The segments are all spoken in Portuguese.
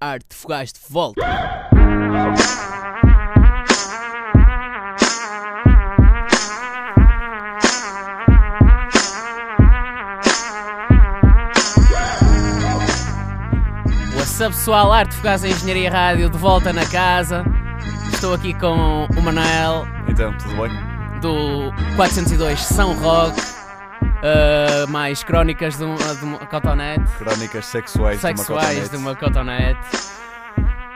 Arte Fogás de volta. What's up pessoal, Arte Fogás em Engenharia Rádio de volta na casa. Estou aqui com o Manel Então, tudo bem? do 402 São Roque, uh, mais crónicas de, um- de uma cotonete, Crónicas sexuais, sexuais de de uma cotonete.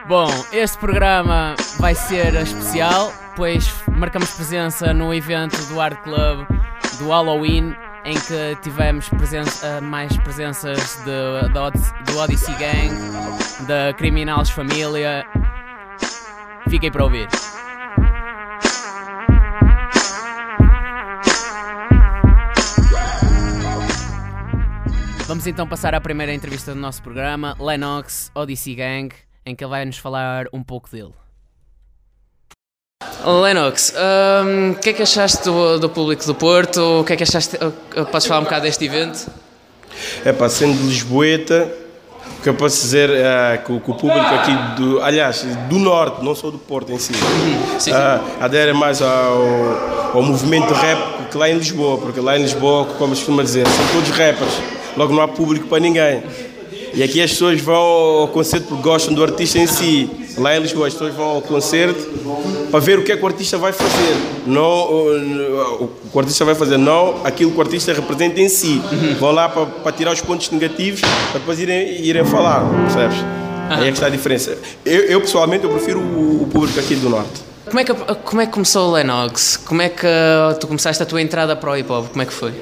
Bom, este programa vai ser especial, pois marcamos presença no evento do Art Club do Halloween, em que tivemos presença, mais presenças de, Odys- do Odyssey Gang, da Criminals Família. Fiquem para ouvir. Vamos então passar à primeira entrevista do nosso programa, Lennox Odyssey Gang, em que ele vai nos falar um pouco dele. Lennox, hum, o que é que achaste do, do público do Porto? O que é que achaste? uh, Podes falar um bocado deste evento? É pá, sendo de Lisboeta, o que eu posso dizer é que, o que o público aqui, do, aliás, do Norte, não só do Porto em si, Sim, sim. ah, adere mais ao, ao movimento rap que lá em Lisboa, porque lá em Lisboa, como se costuma dizer, são todos rappers, logo não há público para ninguém. E aqui as pessoas vão ao concerto porque gostam do artista em si. Lá em Lisboa as pessoas vão ao concerto para ver o que é que o artista vai fazer. Não o, que o artista vai fazer, não aquilo que o artista representa em si. Vão lá para, para tirar os pontos negativos para depois irem, irem falar, percebes? Aí é que está a diferença. Eu, eu, pessoalmente eu prefiro o, o público aqui do Norte. Como é, que, como é que começou o Lennox? Como é que tu começaste a tua entrada para o hip hop? Como é que foi?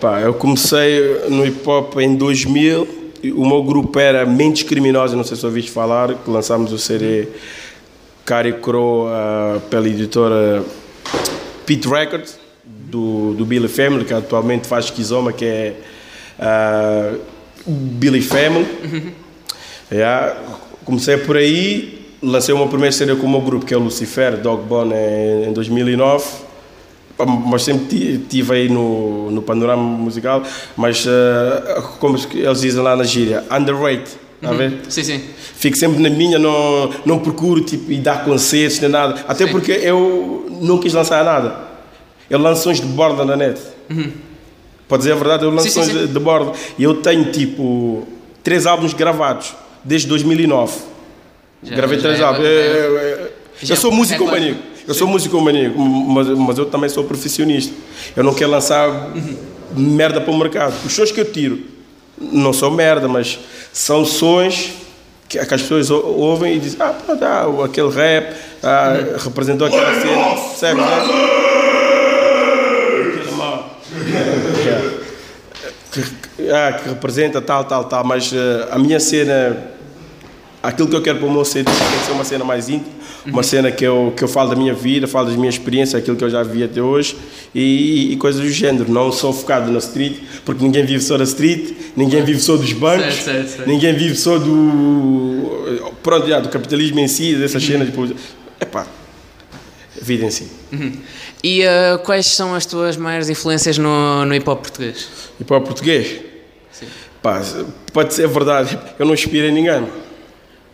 Pá, eu comecei no hip hop em 2000. e O meu grupo era Mentes Criminosas, não sei se ouviste falar, que lançámos o CD Cari Crow ah, pela editora Pit Records, do, do Billy Family, que atualmente faz Kizoma, que é ah, Billy Family. Yeah, comecei por aí, lancei o meu primeiro CD com o meu grupo, que é o Lucifer, Dog Bone, em, em 2009 mas sempre estive aí no, no panorama musical, mas uh, como eles dizem lá na gíria, underrated, está a ver? Sim, sim. Fico sempre na minha, não, não procuro tipo, ir dar concertos nem nada, até Sim. porque eu não quis lançar nada. Eu lanço sons de borda na net. Pode dizer a verdade, eu lanço Sim, sim, sons sim. de- borda. E eu tenho tipo três álbuns gravados desde 2009. Já- Gravei já três é- álbuns. já é- Eu, eu- sou é músico maníaco. Eu sou músico mas, mas eu também sou profissionista. Eu não quero lançar merda para o mercado. Os sons que eu tiro não são merda, mas são sons que, as pessoas ou- ouvem e dizem: Ah, pronto, ah, aquele rap ah, representou aquela cena, percebes? Né? Ah, que representa tal, tal, tal, mas eh, a minha cena aquilo que eu quero para o meu CD tem que ser uma cena mais íntima, uma cena que eu, que eu falo da minha vida, falo das minhas experiências, aquilo que eu já vi até hoje e, e coisas do género, não só focado na street, porque ninguém vive só da street, ninguém vive só dos bancos, Certo, certo, certo. ninguém vive só do, pronto, já, do capitalismo em si, dessas cenas, tipo, epá, a vida em si. E uh, quais são as tuas maiores influências no, no hip hop português? Para o português, pá, pode ser verdade, eu não inspirei ninguém.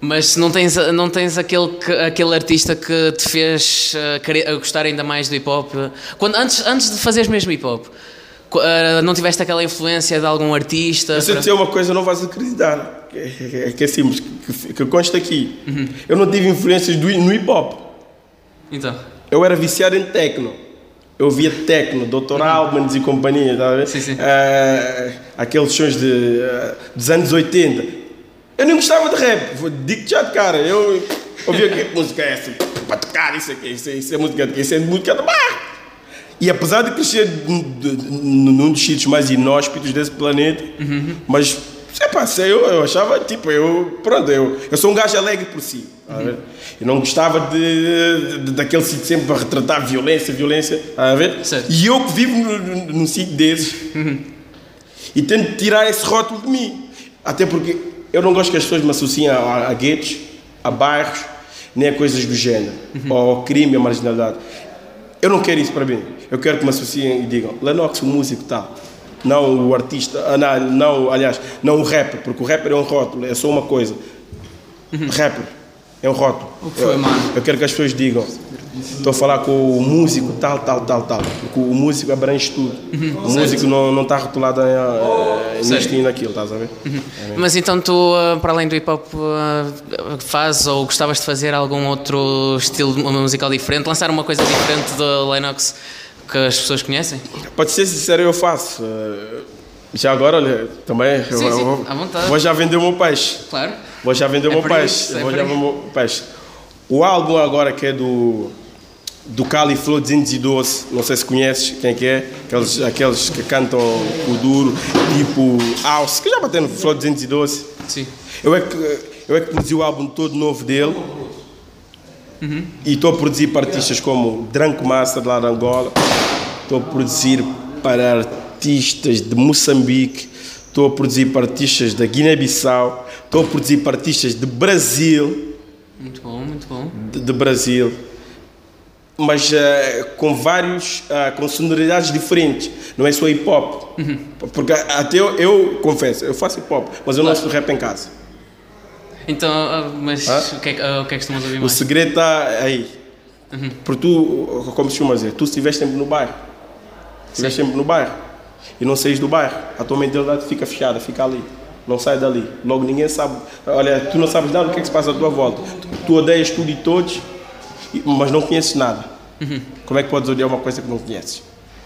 Mas se não tens, não tens aquele, que- aquele artista que te fez uh, gostar ainda mais do hip hop, quando, antes, antes de fazeres mesmo hip hop, uh, não tiveste aquela influência de algum artista? Eu sei para- dizer uma coisa, não vais acreditar. É, que é simples, que, que consta aqui. Eu não tive influências do, no hip hop. Então, Eu era viciado em techno. Eu via techno, Dr. Albans e companhia, tá a ver? Sim, sim. Eh, aqueles sons de, eh, dos anos 80. Eu nem gostava de rap, digo já de cara. Eu ouvia que música é essa? Para tocar, isso aqui, isso, isso é música de? Isso é música de bar. E apesar de crescer num dos sítios mais inóspitos desse planeta, mas epá, sei, eu, eu achava, tipo, eu, pronto, eu, eu sou um gajo alegre por si. ver? Eu não gostava de, de- daquele sítio sempre a retratar violência, violência, tá a ver? Certo. E eu que vivo num, sítio desses e tento tirar esse rótulo de mim. Até porque eu não gosto que as pessoas me associem a, a guetos, a bairros, nem a coisas do género, ou ao crime, à marginalidade. Eu não quero isso para mim. Eu quero que me associem e digam Lennox, o músico tal. Não o artista, ah, não, não, aliás, não o rapper, porque o rapper é um rótulo, é só uma coisa. Rapper. É um rótulo. O que foi, eu, mano? eu quero que as pessoas digam. Estou a falar com o músico tal, tal, tal, tal. Porque o músico abrange tudo. O músico não não está rotulado em, eh, nisto Certo. e naquilo, estás a ver? Mas então tu, ah, para além do hip hop, ah, fazes ou gostavas de fazer algum outro estilo musical diferente? Lançar uma coisa diferente do Lennox que as pessoas conhecem? Te ser sincero, eu faço. Já agora, olha, também. eu- Sim, eu sim, vontade. vou já vender o meu peixe. Claro. Vou já vender o É meu peixe. isso, é Vou já vender o meu peixe. O álbum agora que é do. Do Cali Flow 212, não sei se conheces quem que é, aqueles, aqueles que cantam o duro, tipo House, que já bateu no Flow 212. Sim. Eu é que, eu é que produzi o álbum todo novo dele e estou a produzir para artistas como Dranco Master lá de Angola, estou a produzir para artistas de Moçambique, estou a produzir para artistas da Guiné-Bissau, estou a produzir para artistas de Brasil, Muito bom, muito bom. de, de Brasil, mas eh, com vários, ah, com sonoridades diferentes, não é só hip hop, porque até eu, eu confesso, eu faço hip hop, mas eu não Claro. faço rap em casa. Então, ah, mas Hã? o que, é, que- ah, o que é que costumas ouvir O mais? segredo está aí. Porque tu, como se chama dizer, tu estiveste sempre no bairro. Estiveste sempre no bairro. E não saís do bairro. A tua mentalidade fica fechada, fica ali. Não sai dali. Logo ninguém sabe. Olha, tu não sabes nada do que é que se passa à tua volta. Tu, tu odeias tudo e todos, mas não conheces nada. Como é que podes odiar uma coisa que não conheces?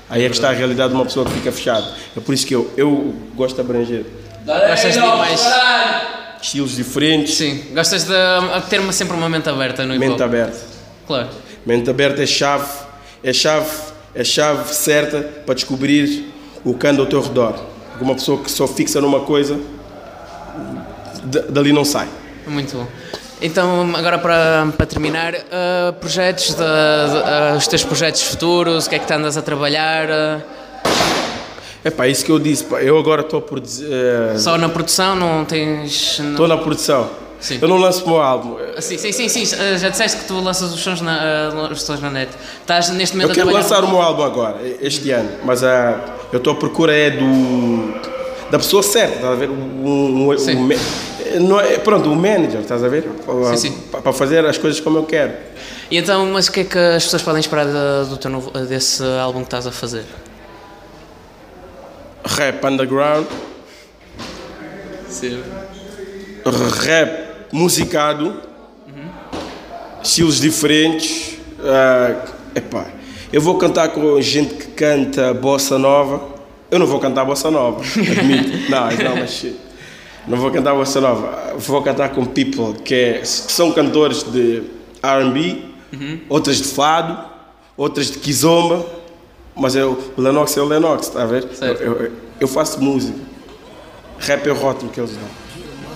Aí é que está a realidade de uma pessoa que fica fechada. É por isso que eu, eu gosto de abranger Gostas de mais. estilos diferentes, Sim, gostas de ter uma, sempre uma mente aberta no mente aberta. Claro. Mente aberta é chave, é chave, é chave certa para descobrir o que anda ao teu redor. Uma pessoa que só fixa numa coisa, dali não sai. Muito bom. Então, agora para, para terminar, ah, projetos, de, de- ah, os teus projetos futuros, o que é que tu andas a trabalhar? ah, É pá, isso que eu disse, pá, eu agora estou a produzir, eh, só na produção, não tens. estou na produção. Sim. Eu não lanço o meu álbum. Ah, Sim, sim, sim, sim, ah, já disseste que tu lanças os sons na, ah, os sons na net. Estás neste momento Eu a quero lançar o meu álbum agora, este ano, mas ah, eu estou à procura é do da pessoa certa, estás a ver? Um, um, Sim. um não é, pronto, o manager, estás a ver? Sim, sim. Para, fazer as coisas como eu quero. E então, mas o que é que as pessoas podem esperar do teu novo, desse álbum que estás a fazer? Rap underground, Sim. rap musicado, estilos diferentes. ah, epá, eu vou cantar com gente que canta bossa nova. Eu não vou cantar bossa nova, admito. não, não, mas não vou cantar bossa nova. Vou cantar com people que é- são cantores de R&B, outras de fado, outras de kizomba. Mas eu, o Lennox é o Lennox, está a ver? Eu, eu- eu faço música. Rap é o rótulo que eles dão.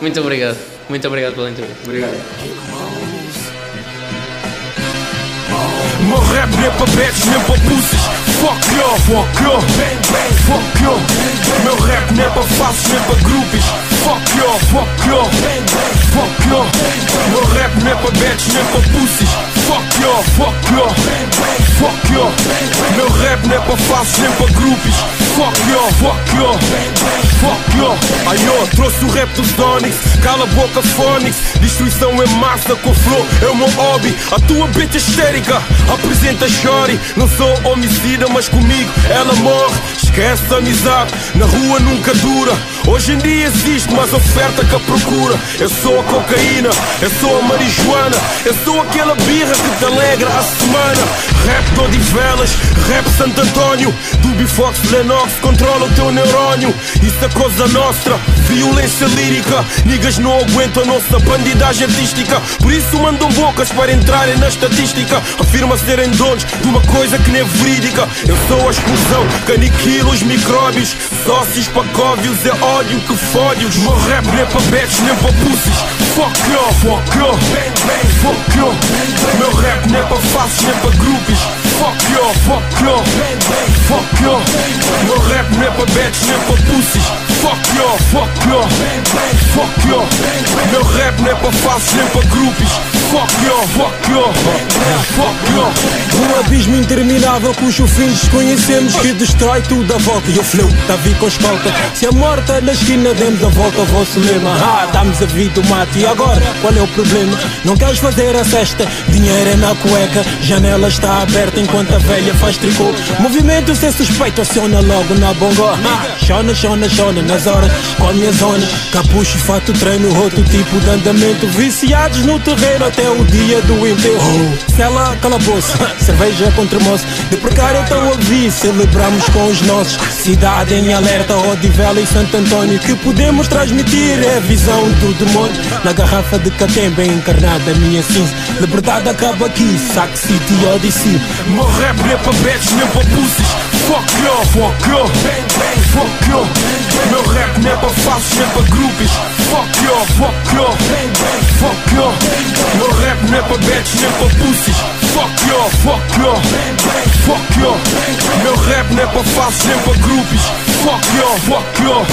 Muito obrigado. Muito obrigado pela entrevista. Obrigado. Meu rap nem para bets, nem para pussies Fuck you, fuck you, fuck you Meu rap nem para falsos, nem para groupies. Fuck you, fuck you, fuck you Meu rap nem para bets, nem para pussies. Fuck you, fuck you, fuck you Meu rap nem para falsos, nem para groupies. Fuck you, fuck you, fuck you Ai eu trouxe o rap dos Onyx Cala a boca Phonics Destruição é massa com flow É o meu hobby. A tua bitch é histérica. Apresenta Shorty Não sou homicida mas comigo ela morre. Esquece a amizade Na rua nunca dura. Hoje em dia existe mais oferta que a procura. Eu sou a cocaína Eu sou a marijuana. Eu sou aquela birra que te alegra a semana Rap em velas Rap Santo António Dubi Fox Lennox Controla o teu neurónio Isso é coisa nossa Violência lírica. Niggas não aguentam a nossa bandidagem artística. Por isso mandam bocas para entrarem na estatística. Afirma serem donos de uma coisa que nem é verídica. Eu sou a explosão que aniquila os micróbios Sócios pacóvios é ódio que fode os Meu rap nem para bets nem para pussies Fuck you, fuck you, fuck you. Meu rap nem para falsos nem para groupies Fuck fuck fuck. Meu rap não é pra bets, nem pra pussies. Fuck you, fuck you, fuck you. Meu rap não é pra falsos, nem para grupos. Fuck you, fuck you, fuck you. Um abismo interminável cujo fim desconhecemos que destrói tudo a volta. E o flow tá vir com escolta. Se a morta na esquina demos a volta ao vosso lema. Ah, damos a vida o mate. E agora, qual é o problema? Não queres fazer a cesta? Dinheiro é na cueca, janela está aberta enquanto a velha faz tricô. Movimento sem suspeito, aciona logo na bongo. Chona, chona, chona nas horas, com a minha zona. Capucho, fato, treino, outro tipo de andamento. Viciados no terreno até o dia do enterro. Cela, calabouço, cerveja contra moço. De precário tão a vi, celebramos com os nossos. Cidade em alerta, Odivela e Santo Antônio. Que podemos transmitir é a visão do demônio. Na garrafa de Catemba encarnada, minha cinza. Liberdade acaba aqui, Sac City Odyssey. Meu rap não é para bets, nem para pussies. Fuck you, fuck you, fuck you. Meu rap falsos, nem para grupos. Fuck you, fuck you, fuck you. Meu rap bets, nem para pussies. Fuck you, fuck you, fuck you. Meu rap falsos, nem para grupos. Fuck you, fuck you,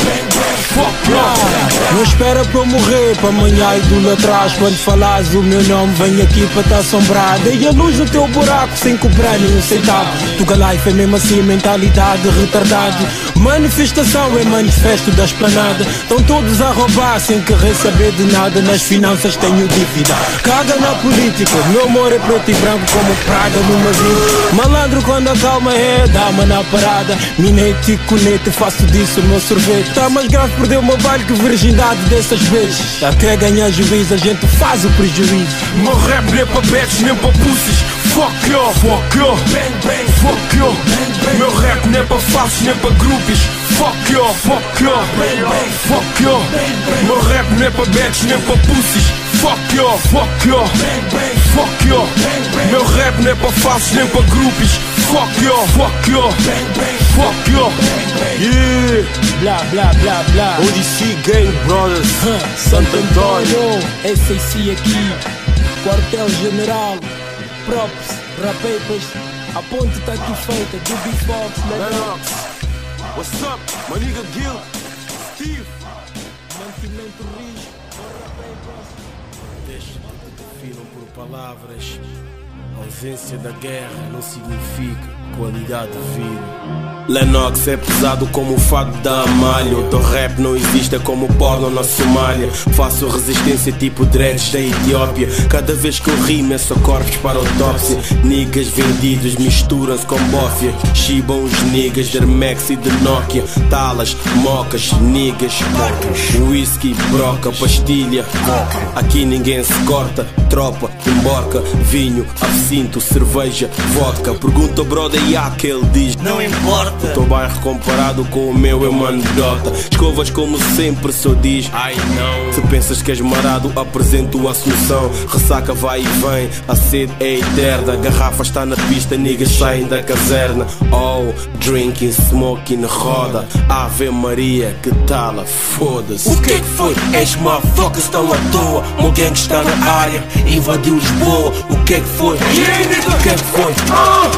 fuck you. Não espera para eu morrer, para amanhã idolatrás. Quando falas o meu nome, vem aqui para te assombrar. Dei a luz no teu buraco sem cobrar nenhum centavo. Tuga Life é mesmo assim, mentalidade retardado. Manifestação é manifesto da esplanada. Estão todos a roubar sem querer saber de nada. Nas finanças tenho dívida. Caga na política, meu amor é preto e branco como praga no navio. Malandro quando a calma é dama na parada. Minete e conete, faço disso o meu sorvete. Tá mais grave perder o meu baile que virgindade dessas vezes. Até ganhar juízo, a gente faz o prejuízo. Meu rap nem para bets, nem para pussies. Fuck you, fuck you, fuck you. Meu rap nem para falsos, nem para grupos. Fuck you, fuck you, fuck you. Meu rap nem para bets, nem para pussies. Fuck you, fuck you, fuck you. Meu rap nem para falsos, nem para grupos. Fuck you, fuck you, fuck you. Yeah. Blá, blá, blá, blá. Odyssey Gang Brothers, Santo Antônio. SAC aqui, quartel general, props, rapapers, a ponte tá aqui feita, do beatbox, Lennox, What's up, my nigga Gil? Steve. mantimento rijo, Deixa que definam por palavras. A ausência da guerra não significa qualidade de vida. Lennox é pesado como o fato da Amália. O teu rap não existe é como porno na Somália. Faço resistência tipo dreads da Etiópia. Cada vez que eu rimo é só corpos para autópsia. Niggas vendidos misturam-se com bófia. Chibam os niggas de Hermex e de Nokia. Talas, mocas, niggas, whisky, broca, pastilha. Aqui ninguém se corta. Tropa, emborca, vinho, absinto, cerveja, vodka. Pergunta ao brother e há que ele diz: Não importa. O teu bairro comparado com o meu é uma anedota. Escovas como sempre só diz: Ai não. Se pensas que és marado, apresento a solução. Ressaca vai e vem, a sede é eterna. Garrafa está na pista, niggas saem da caserna. Oh, drinking, smoking, roda. Ave Maria, que tala, foda-se. O que é que foi? Estes motherfuckers estão à toa. Meu gang está na área, invadiu Lisboa. O que é que foi? O que é que foi?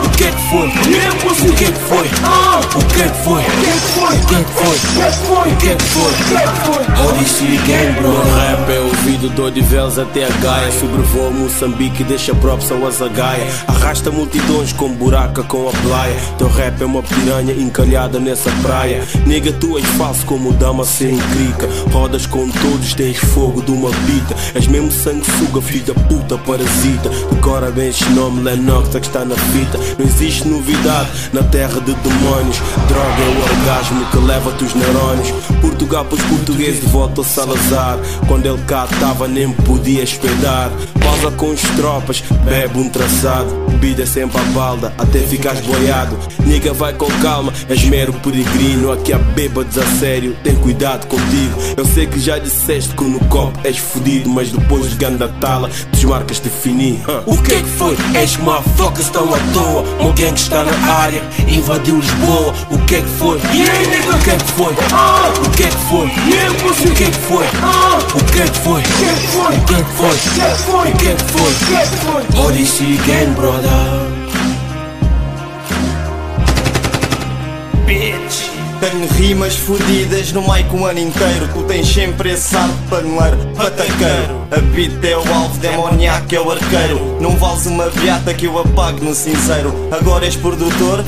O que é que foi? O que é que foi? O que é que foi? O que é que foi? O que é que foi? Odyssey Gang, bro. Meu rap é ouvido do Odivelos até a Gaia Sobrevoa Moçambique e deixa props ao Azagaia Arrasta multidões com buraca com a playa Teu rap é uma piranha encalhada nessa praia Nega, tu és falso como dama sem crica Rodas com todos, tens fogo de uma bita És mesmo sanguessuga, filho da puta parasita Decora bem este nome, Lennox é que está na fita. Não existe novidade na terra de demónios Droga é o orgasmo que leva-te os neurônios Portugal pôs português de volta ao Salazar. Quando ele cá tava nem podia espedar Pausa com os tropas, bebe um traçado. Bebida é sempre a balda, até ficares boiado. Niga vai com calma, és mero peregrino. Aqui há bêbados a sério, tem cuidado contigo. Eu sei que já disseste que no copo és fodido Mas depois de ganda tala, desmarcas te fini O que é que foi? Good, ex motherfuckers estão à toa Um gang está na área, invadiu Lisboa O que é que foi? Yeah. O que é que foi? O que é que foi? O que é que foi? Ah. O que é que foi? O que é que foi? O que é que foi? O que é que foi? Odyssey gang, brother Bitch tenho rimas fodidas no mic um ano inteiro. Tu tens sempre esse ar de paneleiro, pataqueiro. A beat é o alvo, demoniaco é o arqueiro. Não vales uma beata que eu apago no cinzeiro. Agora és produtor,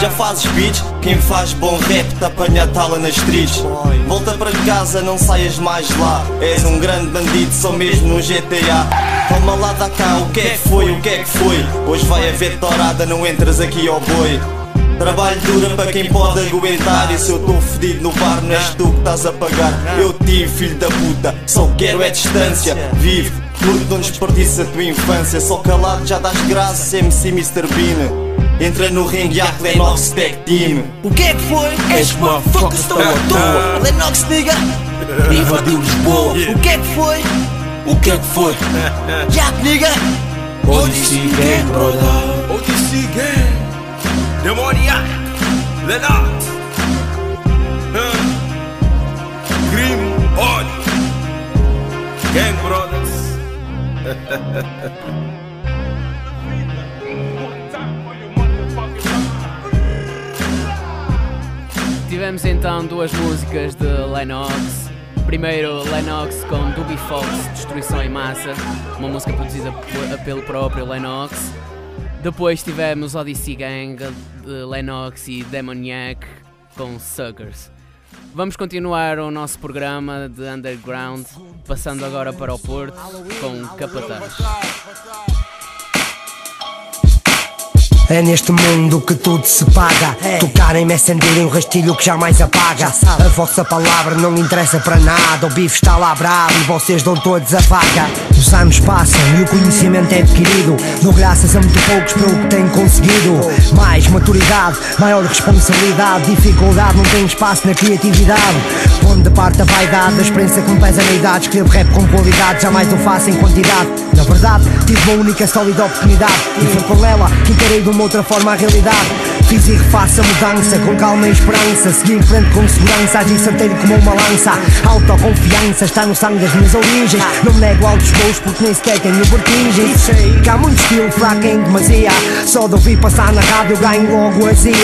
já fazes beats. Quem faz bom rap te apanha tala nas tris Volta para casa, não saias mais lá. És um grande bandido, só mesmo no GTA Toma lá da cá, o que é que foi, o que é que foi? Hoje vai haver torada, não entras aqui ao boi Trabalho dura para quem pode aguentar E se eu estou fedido no bar não és tu que estás a pagar. Eu tive filho da puta, só quero é distância. Vive, porque não desperdiça a tua infância. Só calado já das graças, MC Mr. Bean. Entra no ringue e há Lennox Tech Team. O que é que foi? És motherfuckers estão à toa. Lennox diga Invadiu Lisboa. O que é que foi? O que é que foi? Jack nigga Odyssey Gang, brother Odyssey Gang Demoniac, Lenart, Grim, ódio, Gang Brothers. Tivemos então duas músicas de Lennox. Primeiro Lennox com Doobie Fox, Destruição em Massa, uma música produzida pelo próprio Lennox. Depois tivemos Odyssey Gang Lennox e Demoniac com Suckers. Vamos continuar o nosso programa de Underground, passando agora para o Porto com Capataz. É neste mundo que tudo se paga. É. Tocarem-me é acenderem um rastilho que jamais apaga. A vossa palavra não interessa para nada. O bife está lá bravo e vocês dão todos a vaga. Os anos passam e o conhecimento é adquirido. Dou graças a muito poucos pelo que tenho conseguido. Mais maturidade, maior responsabilidade. Dificuldade não tem espaço na criatividade. Onde parte a vaidade, a experiência me pesa na idade. Escrevo rap com qualidade, jamais o faço em quantidade. Na verdade, tive uma única sólida oportunidade. E foi com ela que encarei de uma outra forma a realidade. Fiz e refaço a mudança com calma e esperança. Segui em frente com segurança, agi certeiro como uma lança. Autoconfiança está no sangue das minhas origens. Não me nego altos voos porque nem sequer tenho vertigens. Sei que há muito estilo fraco em demasia. Só de ouvir passar na rádio ganho logo azia.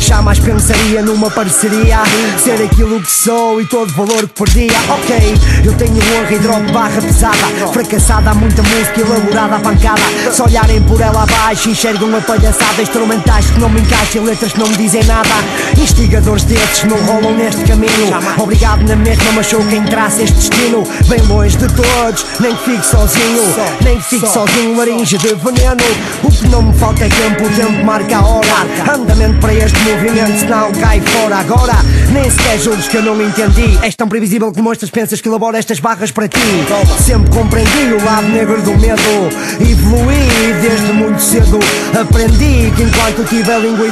Jamais pensaria numa parceria. Ser aquilo que sou e todo valor que perdia. Ok, eu tenho honra e drop barra pesada. Fracassada, há muita música elaborada à pancada. Se olharem por ela abaixo, enxergam a palhaçada. Instrumentais que não me encaixam e letras que não me dizem nada. Instigadores desses não rolam neste caminho. Obrigado na mesma, mas sou quem traça este destino. Bem longe de todos, nem que fique sozinho. Nem que fique sozinho, laringe de veneno. O que não me falta é tempo, o tempo marca a hora. Andamento para este movimento, senão cai fora. Agora, nem sequer julgues que eu não entendi. És tão previsível que demonstras, pensas que elaboro estas barras para ti. Sempre compreendi o lado negro do medo. Evoluí desde muito cedo. Aprendi que enquanto tiver língua e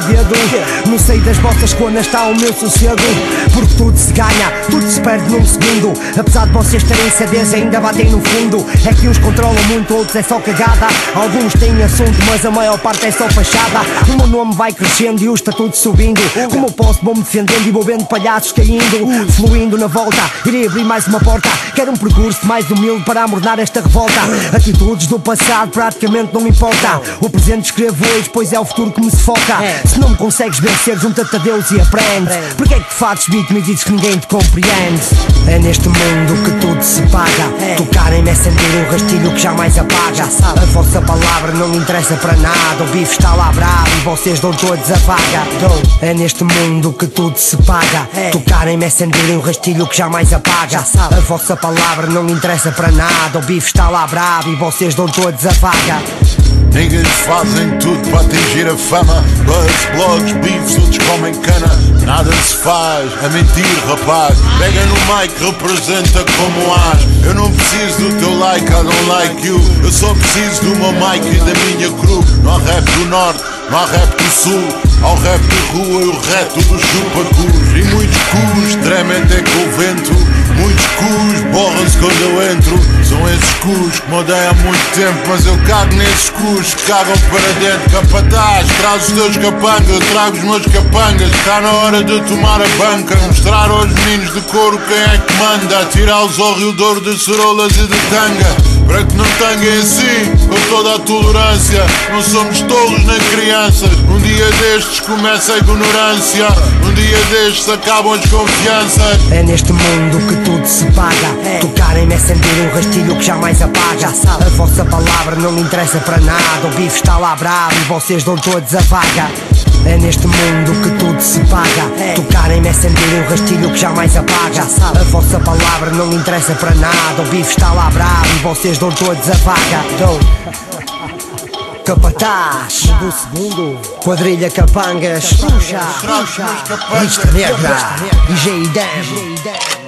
no seio das vossas conas está o meu sossego. Porque tudo se ganha, tudo se perde num segundo. Apesar de vocês terem CDs, ainda batem no fundo. É que uns controlam muito, outros é só cagada. Alguns têm assunto, mas a maior parte é só fachada. O meu nome vai crescendo e o estatuto subindo. Como eu posso, vou-me defendendo e vou vendo palhaços caindo. Fluindo na volta, irei abrir mais uma porta. Quero um percurso mais humilde para amornar esta revolta. Atitudes do passado praticamente não me importa. O presente escrevo hoje, pois é o futuro que me sufoca. Se não me consegues vencer, junta-te a Deus e aprende. Porque é que fazes vítima e dizes que ninguém te compreende? É neste mundo que tudo se paga. Tocarem-me é sentir um rastilho que jamais apaga. A vossa palavra não interessa para nada. O bife está lá bravo e vocês dão todos a vaga. É neste mundo que tudo se paga. Tocarem-me é sentir um rastilho que jamais apaga. A vossa palavra não interessa para nada. O bife está lá bravo e vocês dão todos a vaga. Niggas fazem tudo para atingir a fama. Buzz, blogs, beefs, outros comem cana. Nada se faz, a mentir rapaz. Pega no mic, representa como as Eu não preciso do teu like, I don't like you. Eu só preciso do meu mic e da minha crew. Não há rap do norte, não há rap do sul. Ao rap de rua e o reto dos chupacus E muitos cus tremem até com o vento Muitos cus borram-se quando eu entro. São esses cus que me odeiam há muito tempo Mas eu cago nesses cus que cagam para dentro. Capataz, traz os teus capangas Eu trago os meus capangas. Está na hora de tomar a banca Mostrar aos meninos de couro quem é que manda. Tirá-los ao rio Douro de cerolas e de tanga Para que não tenha em si com toda a tolerância. Não somos tolos nem crianças. Um dia destes começa a ignorância. Um dia destes acabam as confianças. É neste mundo que tudo se paga. Tocarem-me é sentir um rastilho que jamais apaga. A vossa palavra não me interessa para nada. O bife está lá bravo e vocês dão todos a vaga. É neste mundo que tudo se paga. Tocarem-me é sentir um rastilho que jamais apaga. A vossa palavra não interessa para nada. O bife está lá bravo e vocês dão todos a vaga. Capataz. Do segundo. Quadrilha Capangas Puxa, puxa Lista negra DJ Dan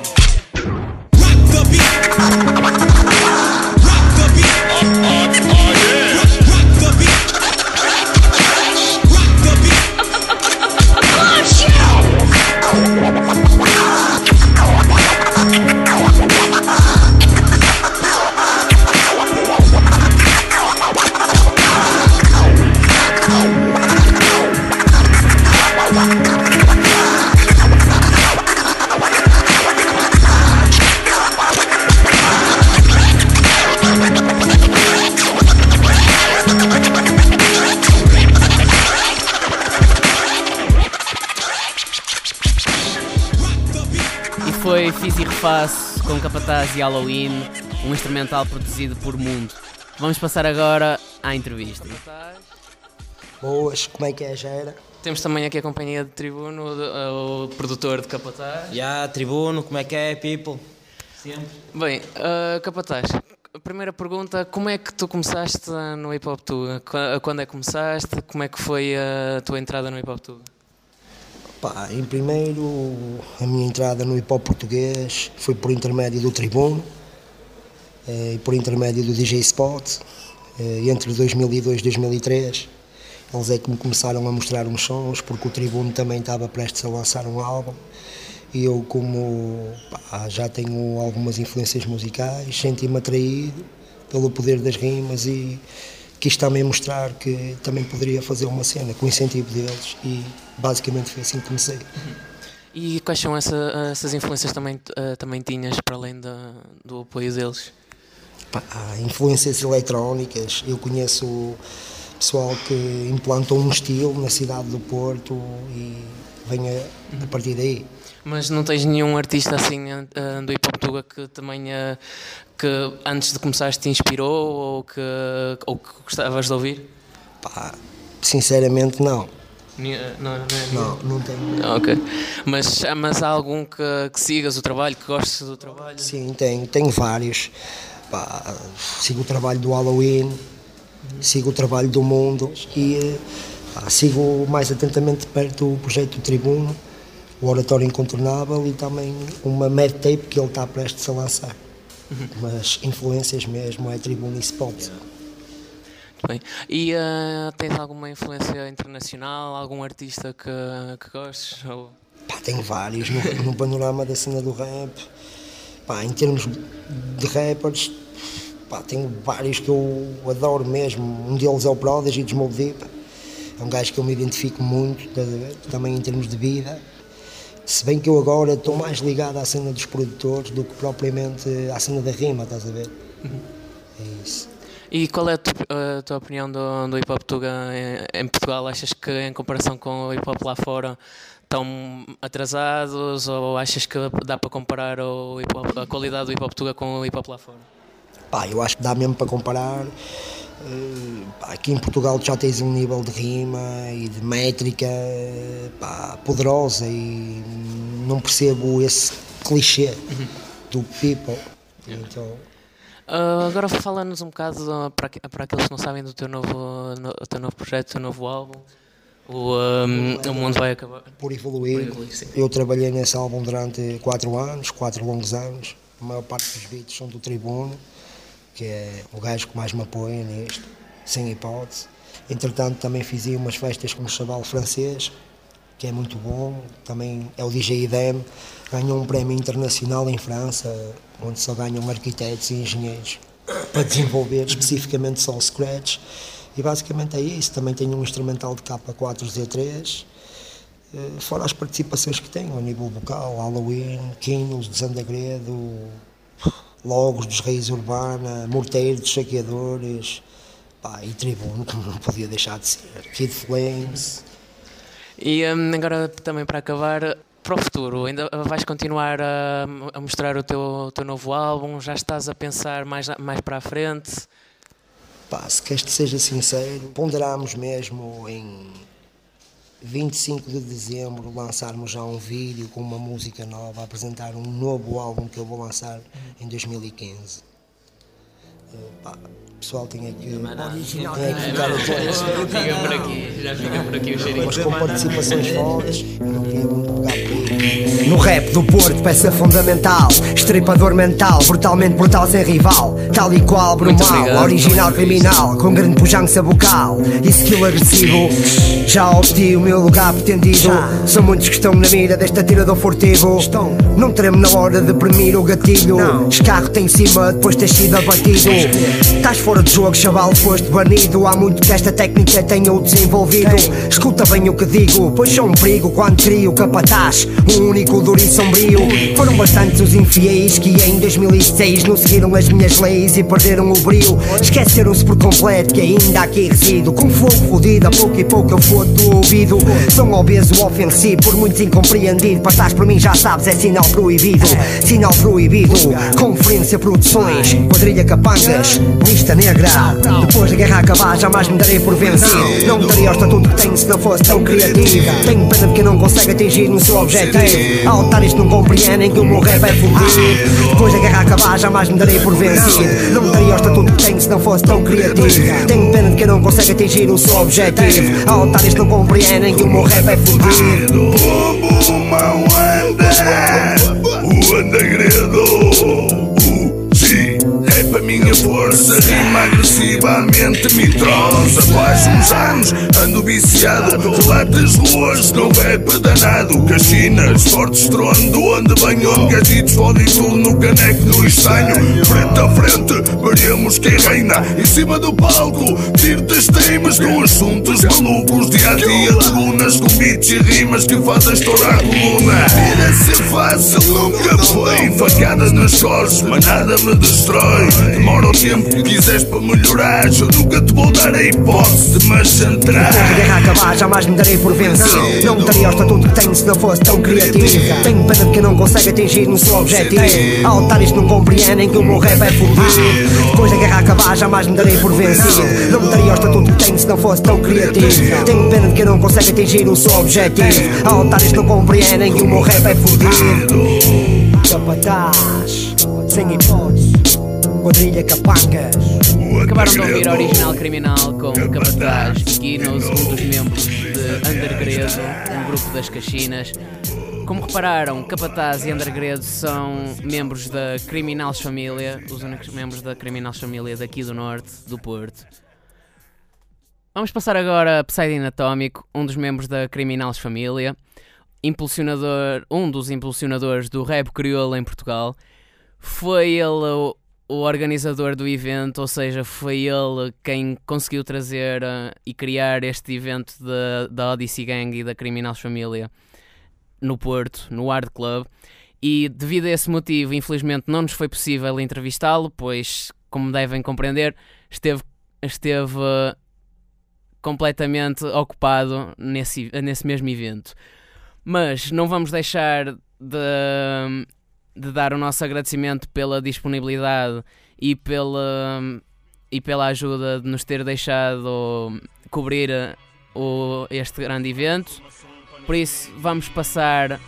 Refaço com Capataz e Halloween, um instrumental produzido por Mundo. Vamos passar agora à entrevista. Boas, como é que é, já era? Temos também aqui a companhia de Tribuno, uh, o produtor de Capataz. Já, tribuno, como é que é, people? Sempre. Bem, uh, Capataz, a primeira pergunta, como é que tu começaste no Hip Hop Tuga? Qu- Quando é que começaste? Como é que foi a tua entrada no Hip Hop Tuga? Pá, em primeiro, a minha entrada no hip hop português foi por intermédio do Tribuno eh, e por intermédio do DJ Spot. eh, Entre 2002 e 2003, eles é que me começaram a mostrar uns sons, porque o Tribuno também estava prestes a lançar um álbum. E eu, como pá, já tenho algumas influências musicais, senti-me atraído pelo poder das rimas e quis também mostrar que também poderia fazer uma cena com o incentivo deles e basicamente foi assim que comecei. E quais são essa- essas influências também, uh, também tinhas para além da- do apoio deles? Pá, há influências eletrónicas, eu conheço pessoal que implantou um estilo na cidade do Porto e vem a, a partir daí. Mas não tens nenhum artista assim uh, do hip hop tuga que também uh, que antes de começar te inspirou ou que, ou que gostavas de ouvir? Pá, sinceramente não, uh, Não, não, é não, não tenho. Ah, Ok. Mas, mas há algum que, que sigas o trabalho, que gostes do trabalho? Sim, tenho, tenho vários. Pá, sigo o trabalho do Halloween, sigo o trabalho do Mundo e eh, pá, sigo mais atentamente perto o projeto do Tribuno, o Oratório Incontornável e também uma Mad Tape que ele está prestes a lançar. Mas influências mesmo é Tribuno e Spot. Muito bem. E uh, tens alguma influência internacional, algum artista que, que gostes? Ou... Pá, tenho vários no, no panorama da cena do rap. Pá, em termos de rappers, pá, tenho vários que eu adoro mesmo. Um deles é o Prodigy dos Mob Deep. É um gajo que eu me identifico muito, também em termos de vida. Se bem que eu agora estou mais ligado à cena dos produtores do que propriamente à cena da rima, estás a ver? É isso. E qual é a, tu- a tua opinião do, do hip hop tuga em, em Portugal? Achas que em comparação com o hip hop lá fora estão atrasados ou achas que dá para comparar o hip -hop, a qualidade do hip hop tuga com o hip hop lá fora? Pá, eu acho que dá mesmo para comparar. Eh, aqui em Portugal tu já tens um nível de rima e de métrica pá, poderosa e não percebo esse clichê do people. Então, Ah, agora fala-nos um bocado para, para aqueles que não sabem do teu novo, no, teu novo projeto, teu novo álbum. O, ah, o mundo vai acabar. por evoluir, Por evoluir, eu trabalhei nesse álbum durante quatro anos, quatro longos anos. A maior parte dos beats são do Tribuno, que é o gajo que mais me apoia nisto, sem hipótese. Entretanto, também fiz umas festas com um chaval francês, que é muito bom. Também é o DJ IDEM, ganhou um prémio internacional em França, onde só ganham arquitetos e engenheiros para desenvolver especificamente só o Scratch. E basicamente é isso. Também tenho um instrumental de K4Z3, eh, fora as participações que tenho a nível vocal, Halloween, Kinos, Desandagredo, Logos dos Reis Urbana, Morteiro dos Saqueadores, pá, e Tribuno, que não podia deixar de ser. Kid Flames. E hum, agora também para acabar, para o futuro, ainda vais continuar a, a mostrar o teu, o teu novo álbum? Já estás a pensar mais, mais para a frente? Pá, se queres que seja sincero, ponderámos mesmo em 25 de dezembro lançarmos já um vídeo com uma música nova, apresentar um novo álbum que eu vou lançar em 2015. Uh, pá, o pessoal tinha que, tinha que ficar fica por aqui, já fica por aqui o cheirinho. Mas com participações fortes, não queria muito pegar por. No rap do Porto, peça fundamental, estripador mental, brutalmente brutal sem rival, tal e qual brumal, obrigado. original criminal, com grande pujança bucal e skill agressivo. Já obtive o meu lugar pretendido. São muitos que estão na mira deste atirador furtivo. Não tremo na hora de premir o gatilho. Escarro-te em cima depois de ter sido abatido. Estás fora de jogo, chaval, foste banido. Há muito que esta técnica tenho desenvolvido. Escuta bem o que digo, pois sou um perigo quando crio capataz. Um único duro e sombrio. Foram bastantes os infiéis que em 2006 não seguiram as minhas leis e perderam o brilho. Esqueceram-se por completo que ainda aqui resido. Com fogo fodido, a pouco e pouco eu fodo do ouvido. Sou obeso ofensivo, por muitos incompreendido. Passares por mim já sabes, é sinal proibido. Sinal proibido. Conferência Produções, quadrilha Capangas, lista negra. Depois da guerra acabar, jamais me darei por vencido. Não me daria o estatuto que tenho se não fosse tão criativo. Tenho pena de quem não consegue atingir no seu objetivo. Há otários que não compreendem que o meu rap é fodido. Depois da guerra acabar, jamais me darei por vencido. Não me daria o estatuto que tenho se não fosse tão criativo. Tenho pena de quem não consegue atingir o seu objetivo. Há otários que não compreendem que o meu rap é fodido. O andagredo O G é para minha força Rima agressivamente mitrosa Faz uns anos ando viciado Relatas ruas não rap danado Caxinas, forte estrondo Onde venham gaditos Fodem tudo no caneco no estanho Frente a frente, veremos quem reina. Em cima do palco, tiro testemas Com assuntos malucos Dia a dia, colunas beats e rimas Que fazem estourar a coluna. Vida ser fácil, nunca foi. Facada nas costas, mas nada me destrói Demora o tempo que quiseres para melhorar Eu nunca te vou dar a hipótese de me centrar Depois da guerra acabar, jamais me darei por vencido. Não me daria o estatuto que tenho se não fosse tão criativo. Tenho pena de quem não consegue atingir no seu objetivo. Que não compreendem que o meu rap é fodido. Depois da guerra acabar, jamais me darei por vencido. Não me daria o estatuto que tenho se não fosse tão criativo. Tenho pena de quem não consegue atingir o seu objetivo. Que não compreendem que o meu rap é fodido. Capataz, sem hipótese. Quadrilha Capancas. Acabaram de ouvir a original criminal com Capataz Guinness, um dos membros de Undergredo, um grupo das Caxinas. Como repararam, Capataz e Undergredo são membros da Criminals Família, os únicos membros da Criminals Família daqui do Norte, do Porto. Vamos passar agora a Poseidon Atómico, um dos membros da Criminals Família, impulsionador, um dos impulsionadores do rap crioulo em Portugal. Foi ele o, organizador do evento, ou seja, foi ele quem conseguiu trazer eh, e criar este evento da, da Odyssey Gang e da Criminals Família no Porto, no Art Club. E devido a esse motivo, infelizmente, não nos foi possível entrevistá-lo, pois, como devem compreender, esteve, esteve eh, completamente ocupado nesse, nesse mesmo evento. Mas não vamos deixar de, de dar o nosso agradecimento pela disponibilidade e pela, e pela ajuda de nos ter deixado cobrir o, este grande evento. Por isso, vamos passar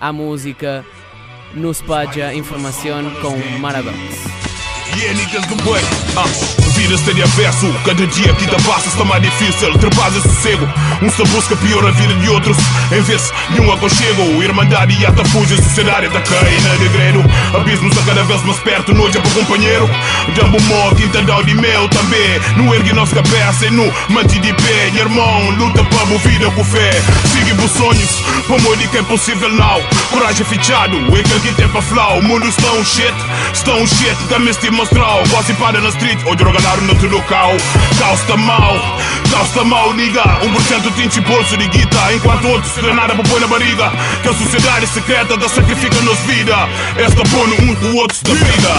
à música no Spadia Información com Maradox. Yeah, do bem ah, Vida estaria verso. Cada dia que te passa está mais difícil. E sossego Um se busca pior a vida de outros. Em vez de um aconchego Irmandade e atafuja Sociedade está caindo na degredo Abismos a cada vez mais perto Noite para companheiro. Dambo mó, tinta de mel também. Não ergue nossa cabeça e não mante de pé. Irmão, luta para a vida com fé. Sigue os sonhos Para morrer que é possível não. Coragem fichado É que tem para falar O mundo está um shit Está um shit. Da mostrar Você para na street Ou droga falaram no teu local. Caos tá mal, caos tá mal, liga. 1% tinha bolso de guita, enquanto outros têm nada para pôr na barriga. Que a sociedade secreta da sacrifica nos vida. Esta põe um com outros da vida.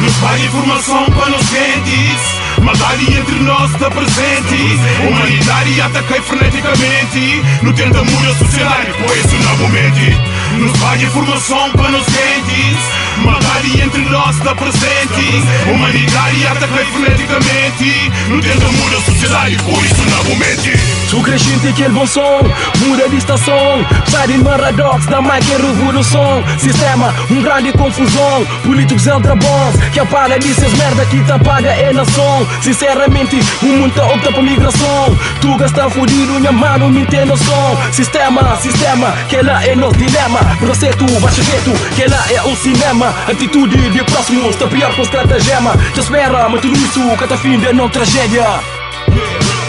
Nos vai informação para nos quentes. Maldade entre nós está presente Humanidade ataquei freneticamente No tenta mudar a sociedade, pois isso não mente Nos vai informação para nos quentes Maldade entre nós está presente. Humanidade ataquei freneticamente No tenta mudar a sociedade, pois isso não mente Tu crescente aquele bom som, muda de estação. Sai de paradox, da mic em revolução. Sistema, um grande confusão. Políticos ultra bons, que apaga dessas merda que te apaga é nação. Sinceramente, o mundo tá opta por migração. Tu gasta fudido, minha mano, me tem noção. Sistema, sistema, que lá é nosso dilema. Processo, baixo jeito, que lá é o cinema Atitude de próximo, está pior com estratagema. Já espera, mas tudo isso, cada fim de não tragédia.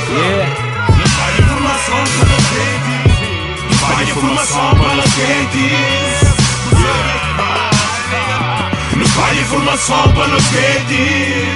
Yeah Vai informação os quentes Vai informação para quentes Nos vai informação para quentes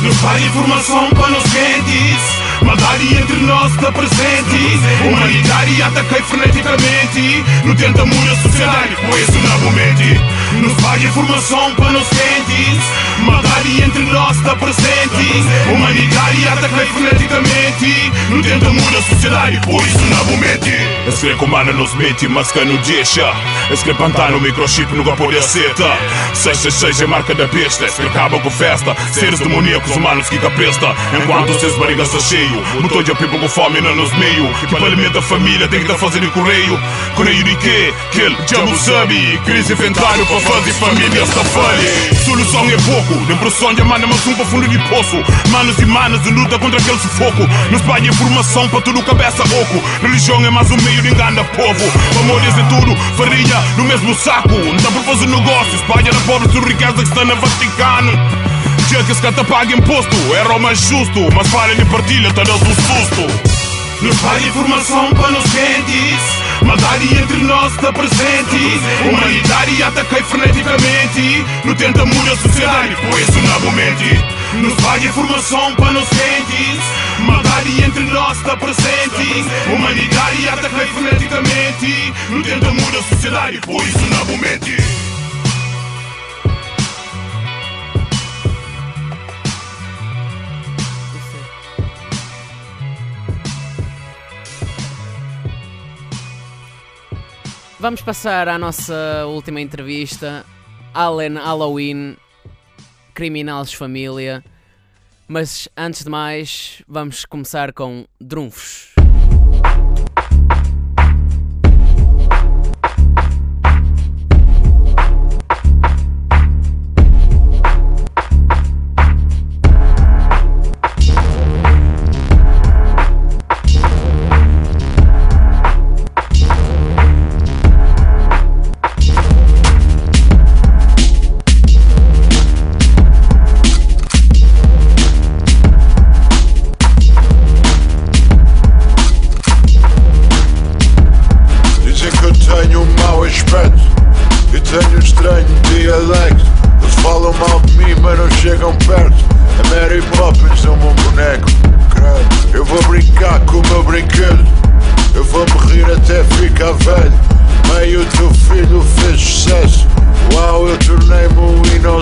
Nos vai informação para os quentes Maldade entre nós está presente Humanidade ataquei freneticamente. No tenta mudar a sociedade, pois isso não mente. Nos vai informação para nos quentes Maldade entre nós está presente. Humanidade ataquei freneticamente. No tenta mudar a sociedade, pois isso não mente Esse que comanda nos mente, mas que não deixa. Esse que pantar no microchip nunca pode acertar 666 é marca da besta. Esse acaba com festa. Seres demoníacos humanos que capesta. Enquanto seus barrigas estão cheios. Motor de people com fome não nos meio. Que para alimentar a família tem que estar fazendo correio. Correio de quê? Que ele já não sabe. Crise inventário para fazer família esta falha Solução é pouco Lembro sonho, manda mais um para fundo de poço Manos e manas de luta contra aquele sufoco. Nos pai informação para tudo cabeça oco Religião é mais um meio de enganar povo. Amores é tudo, farinha no mesmo saco. Não dá para fazer negócio Espalha na pobre sua riqueza que está no Vaticano. Dia que esse paga imposto Era o mais justo. Mas falha de partilha, tá dando um susto. Nos vai informação para nos quentes Maldade entre nós está presente Humanidade ataquei freneticamente. No tenta mudar a sociedade, pois isso não mente Nos vai informação para nos quentes Maldade entre nós está presente Humanidade ataquei freneticamente. No tenta mudar a sociedade, pois isso não mente Vamos passar à nossa última entrevista. Allen Halloween, Criminais Família. Mas antes de mais, vamos começar com Drunfos. Filho fez sucesso Uau, eu tornei-me um hino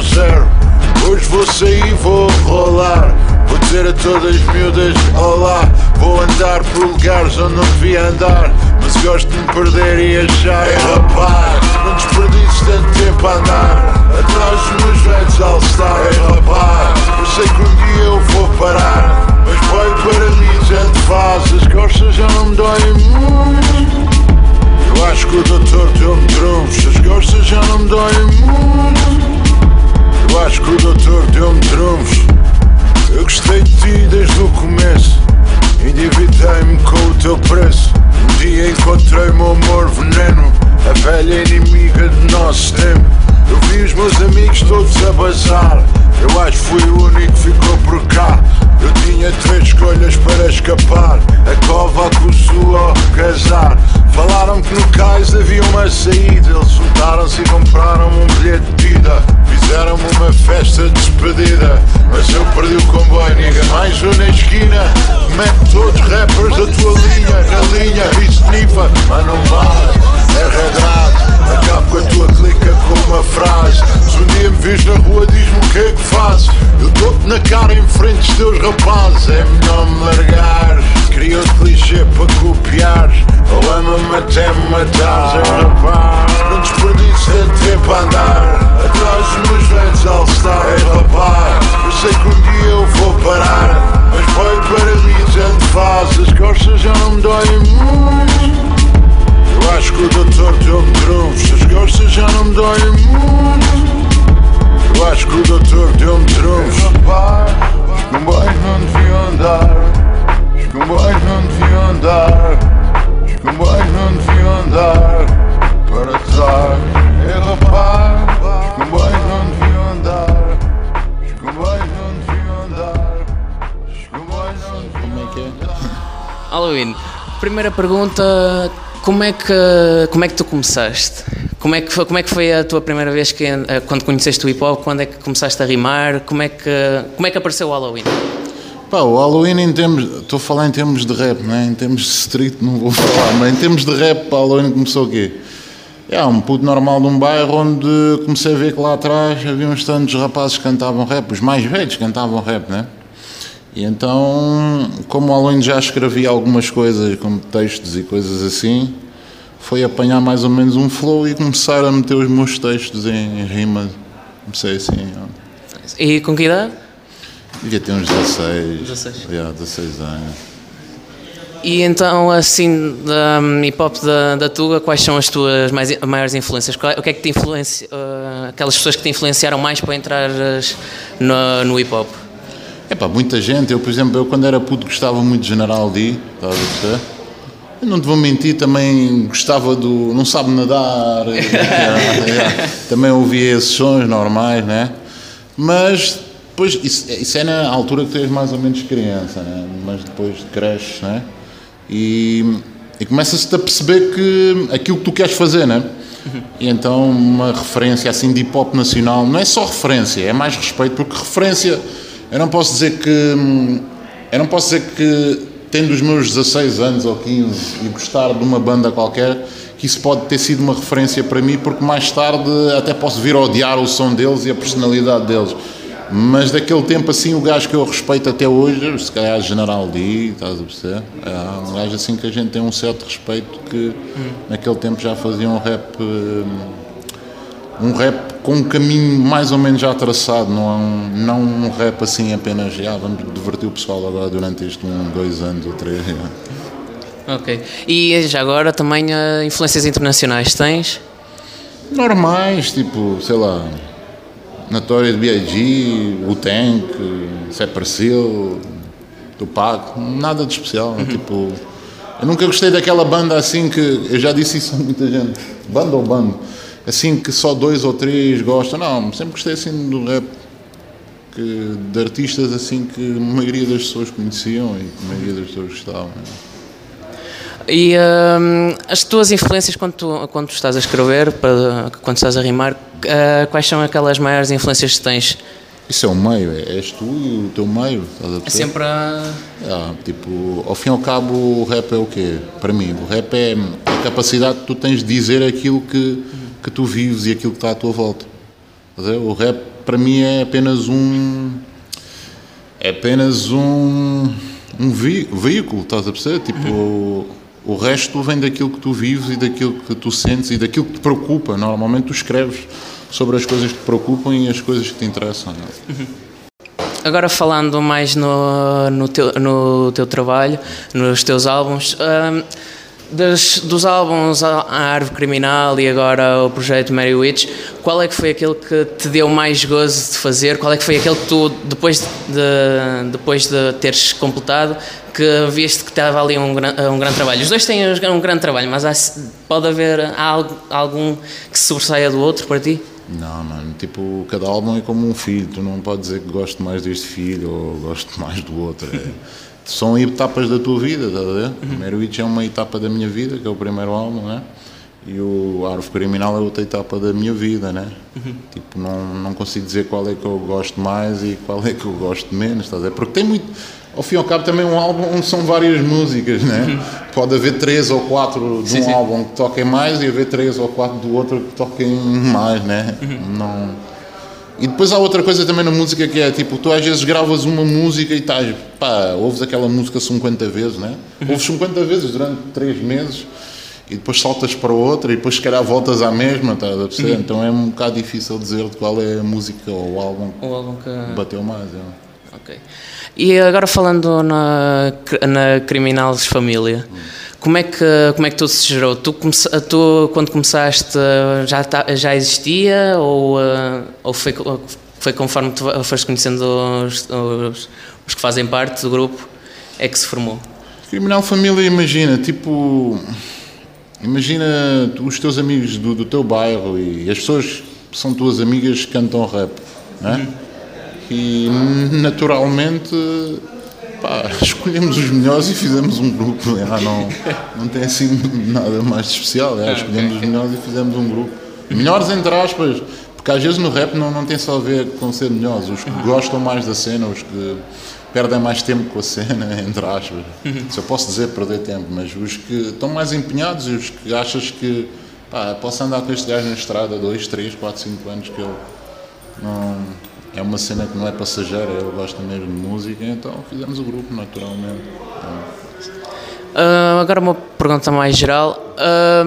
Hoje vou sair, vou rolar. Vou dizer a todas as miúdas olá Vou andar por lugares onde não devia andar. Mas gosto de me perder e achar Ei rapaz, não desperdices tanto tempo a andar. Atrás dos meus velhos all-star Ei rapaz, eu sei que um dia eu vou parar. Mas vai o paraíso onde faz As costas já não me doem muito Eu acho que o doutor deu-me trunfos As costas já não me doem muito eu acho que o doutor deu-me trunfos Eu gostei de ti desde o começo. Endividei-me com o teu preço. Um dia encontrei meu amor veneno A velha inimiga do nosso tempo. Eu vi os meus amigos todos a bazar. Eu acho que fui o único que ficou por cá. Eu tinha três escolhas para escapar. A cova, a cozu ou casar Falaram que no cais havia uma saída Eles juntaram-se e compraram um bilhete de ida Fizeram-me uma festa despedida. Mas eu perdi o comboio, nigga. Mais um na esquina. Mete todos rappers da tua linha. Na linha, nifa, mas não vale. É regrado. Acabo com a tua clica com uma frase. Se um dia me vês na rua, diz-me o que é que fazes. Eu dou-te na cara em frente dos teus rapazes. É melhor me largar. Cria o clichê para copiar. Ou ama-me até me matar. Rapaz. Não desperdices de tempo a andar. Atrás dos meus velhos all-star. É rapaz. Eu sei que um dia eu vou parar. Mas foi para mim pergunta como é que como é que tu começaste? Como é que foi, como é que foi a tua primeira vez que eh, quando conheceste o hip hop? Quando é que começaste a rimar? Como é que como é que apareceu o Halloween? Pá, o Halloween em termos, estou a falar em termos de rap, né? em termos de street não vou falar, mas em termos de rap, o Halloween começou o quê? É um puto normal de um bairro onde comecei a ver que lá atrás havia uns tantos rapazes que cantavam rap, os mais velhos cantavam rap, né? E então, como o Halloween já escrevia algumas coisas, como textos e coisas assim, foi apanhar mais ou menos um flow e começar a meter os meus textos em rima. Comecei assim. E com que idade? Devia ter uns 16. 16. Yeah, 16 anos. E então, assim, da um, hip hop da, da Tuga, quais são as tuas mais, maiores influências? O que é que te influencia, uh, aquelas pessoas que te influenciaram mais para entrar no, no hip hop? É pá, muita gente. Eu, por exemplo, eu quando era puto gostava muito de General D, estás a perceber? Eu não te vou mentir, também gostava do. Não sabe nadar. também ouvia esses sons normais, né? Mas depois, isso, isso é na altura que tu és mais ou menos criança, né? Mas depois cresces, né? E, e começas-te a perceber que aquilo que tu queres fazer, né? E então uma referência assim de hip hop nacional não é só referência, é mais respeito, porque referência eu não posso dizer que. Eu não posso dizer que, tendo os meus 16 anos ou 15 e gostar de uma banda qualquer, que isso pode ter sido uma referência para mim, porque mais tarde até posso vir a odiar o som deles e a personalidade deles. Mas daquele tempo assim, o gajo que eu respeito até hoje, se calhar General D, estás a perceber? É um gajo assim que a gente tem um certo respeito que naquele tempo já fazia um rap. Um rap com um caminho mais ou menos já traçado, não, é um, não um rap assim apenas, já, vamos divertir o pessoal agora durante este um, dois anos ou três. Ok. E já agora também uh, influências internacionais tens? Normais, tipo, sei lá, Notorious B.I.G., o Tank, Cypress Tupac, nada de especial, uhum. tipo... Eu nunca gostei daquela banda assim que, eu já disse isso a muita gente, banda ou bando, assim que só dois ou três gostam. Não, sempre gostei assim do rap que, de artistas assim que a maioria das pessoas conheciam e que a maioria das pessoas gostavam. E hum, as tuas influências quando tu, quando tu estás a escrever, para, quando estás a rimar, uh, quais são aquelas maiores influências que tens? Isso é o meio, é, és tu e o teu meio. é sempre a. É, tipo, ao fim e ao cabo, o rap é o quê? Para mim, o rap é a capacidade que tu tens de dizer aquilo que que tu vives e aquilo que está à tua volta. O rap para mim é apenas um é apenas um, um veículo, estás a perceber? Tipo, o, o resto vem daquilo que tu vives e daquilo que tu sentes e daquilo que te preocupa. Normalmente tu escreves sobre as coisas que te preocupam e as coisas que te interessam. É? Uhum. Agora falando mais no, no, teu, no teu trabalho, nos teus álbuns, hum, das, dos álbuns A Árvore Criminal e agora o projeto Mary Witch, qual é que foi aquele que te deu mais gozo de fazer? Qual é que foi aquele que tu, depois de, depois de teres completado, que viste que estava ali um, um grande trabalho? Os dois têm um grande trabalho, mas há, pode haver há algum que se sobressaia do outro para ti? Não, mano, tipo, cada álbum é como um filho, tu não podes dizer que gosto mais deste filho ou gosto mais do outro. É são etapas da tua vida, estás a ver? Uhum. Witch é uma etapa da minha vida, que é o primeiro álbum, né? E o Árvore Criminal é outra etapa da minha vida, né? Uhum. Tipo, não, não consigo dizer qual é que eu gosto mais e qual é que eu gosto menos, estás a ver? Porque tem muito. Ao fim e ao cabo, também um álbum onde são várias músicas, né? Pode haver três ou quatro de Uhum. Sim, um sim. álbum que toquem mais e haver três ou quatro do outro que toquem mais, né? Uhum. Não. E depois há outra coisa também na música que é tipo, tu às vezes gravas uma música e estás, pá, ouves aquela música 50 vezes, né? Ouves 50 vezes durante 3 meses e depois saltas para outra e depois se calhar voltas à mesma, estás a perceber? Uhum. Então é um bocado difícil dizer de qual é a música ou o álbum O álbum que. bateu mais. É. Ok. E agora falando na, na Criminals Família, como é que como é que tudo se gerou? Tu, comece- tu quando começaste já ta- já existia ou eh, ou foi foi conforme tu foste conhecendo os, os, os que fazem parte do grupo é que se formou? Criminal Família, imagina, tipo. Imagina os teus amigos do, do teu bairro e as pessoas que são tuas amigas que cantam rap, né? E naturalmente pá, escolhemos os melhores e fizemos um grupo. Ah, não, não tem assim nada mais de especial. É, escolhemos os melhores e fizemos um grupo. Melhores entre aspas, porque às vezes no rap não, não tem só a ver com ser melhores. Os que gostam mais da cena, os que perdem mais tempo com a cena, entre aspas. Se eu posso dizer perder tempo, mas os que estão mais empenhados e os que achas que pá, posso andar com este gajo na estrada 2, 3, 4, 5 anos que ele não, é uma cena que não é passageira, ele gosta mesmo de música, então fizemos o grupo naturalmente. Ah, agora uma pergunta mais geral. Ah,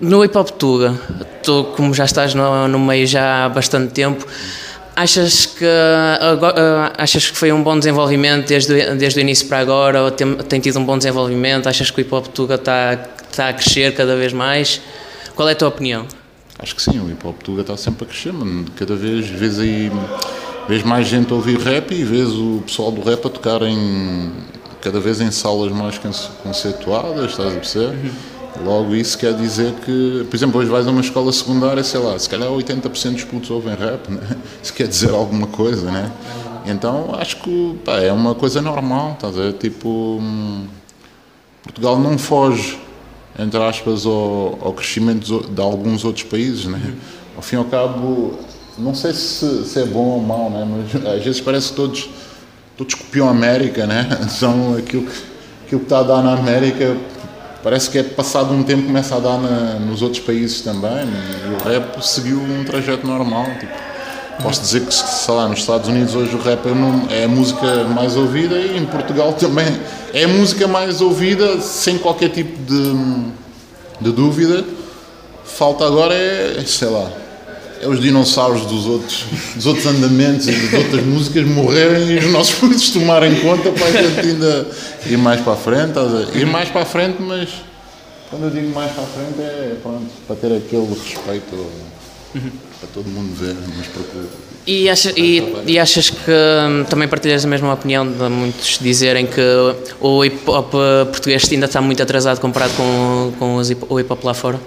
no hip hop Tuga, tu como já estás no, no meio já há bastante tempo, achas que ah, achas que foi um bom desenvolvimento desde, desde o início para agora? Ou tem, tem tido um bom desenvolvimento? Achas que o hip hop Tuga está, está a crescer cada vez mais? Qual é a tua opinião? Acho que sim, o hip hop Tuga está sempre a crescer, mano. Cada vez vês aí vês mais gente a ouvir rap e vês o pessoal do rap a tocar em cada vez em salas mais conce- conceituadas, estás a perceber? Logo isso quer dizer que, por exemplo, hoje vais a uma escola secundária, sei lá, se calhar 80% dos putos ouvem rap, né? Isso quer dizer alguma coisa, né? Então acho que pá, é uma coisa normal, estás a ver? Tipo, hum, Portugal não foge, entre aspas, ao, ao crescimento de alguns outros países, né? Ao fim e ao cabo, não sei se, se é bom ou mau, né? Mas às vezes parece que todos, todos copiam a América, né? São aquilo que, aquilo que está a dar na América, parece que é passado um tempo começa a dar na- nos outros países também. E o rap seguiu um trajeto normal, tipo, Posso dizer que, sei lá, nos Estados Unidos hoje o rap é é a música mais ouvida e em Portugal também é a música mais ouvida, sem qualquer tipo de, de dúvida. Falta agora é, sei lá, é os dinossauros dos outros, dos outros andamentos e das outras músicas morrerem e os nossos putos tomarem conta para a gente ainda ir mais para a frente. Ir mais para a frente, mas quando eu digo mais para a frente é pronto, para ter aquele respeito para todo mundo ver, mas procura. E, acha- e- e achas que hum, também partilhas a mesma opinião de muitos dizerem que o hip hop eh, português ainda está muito atrasado comparado com, com os hip- o hip hop lá fora?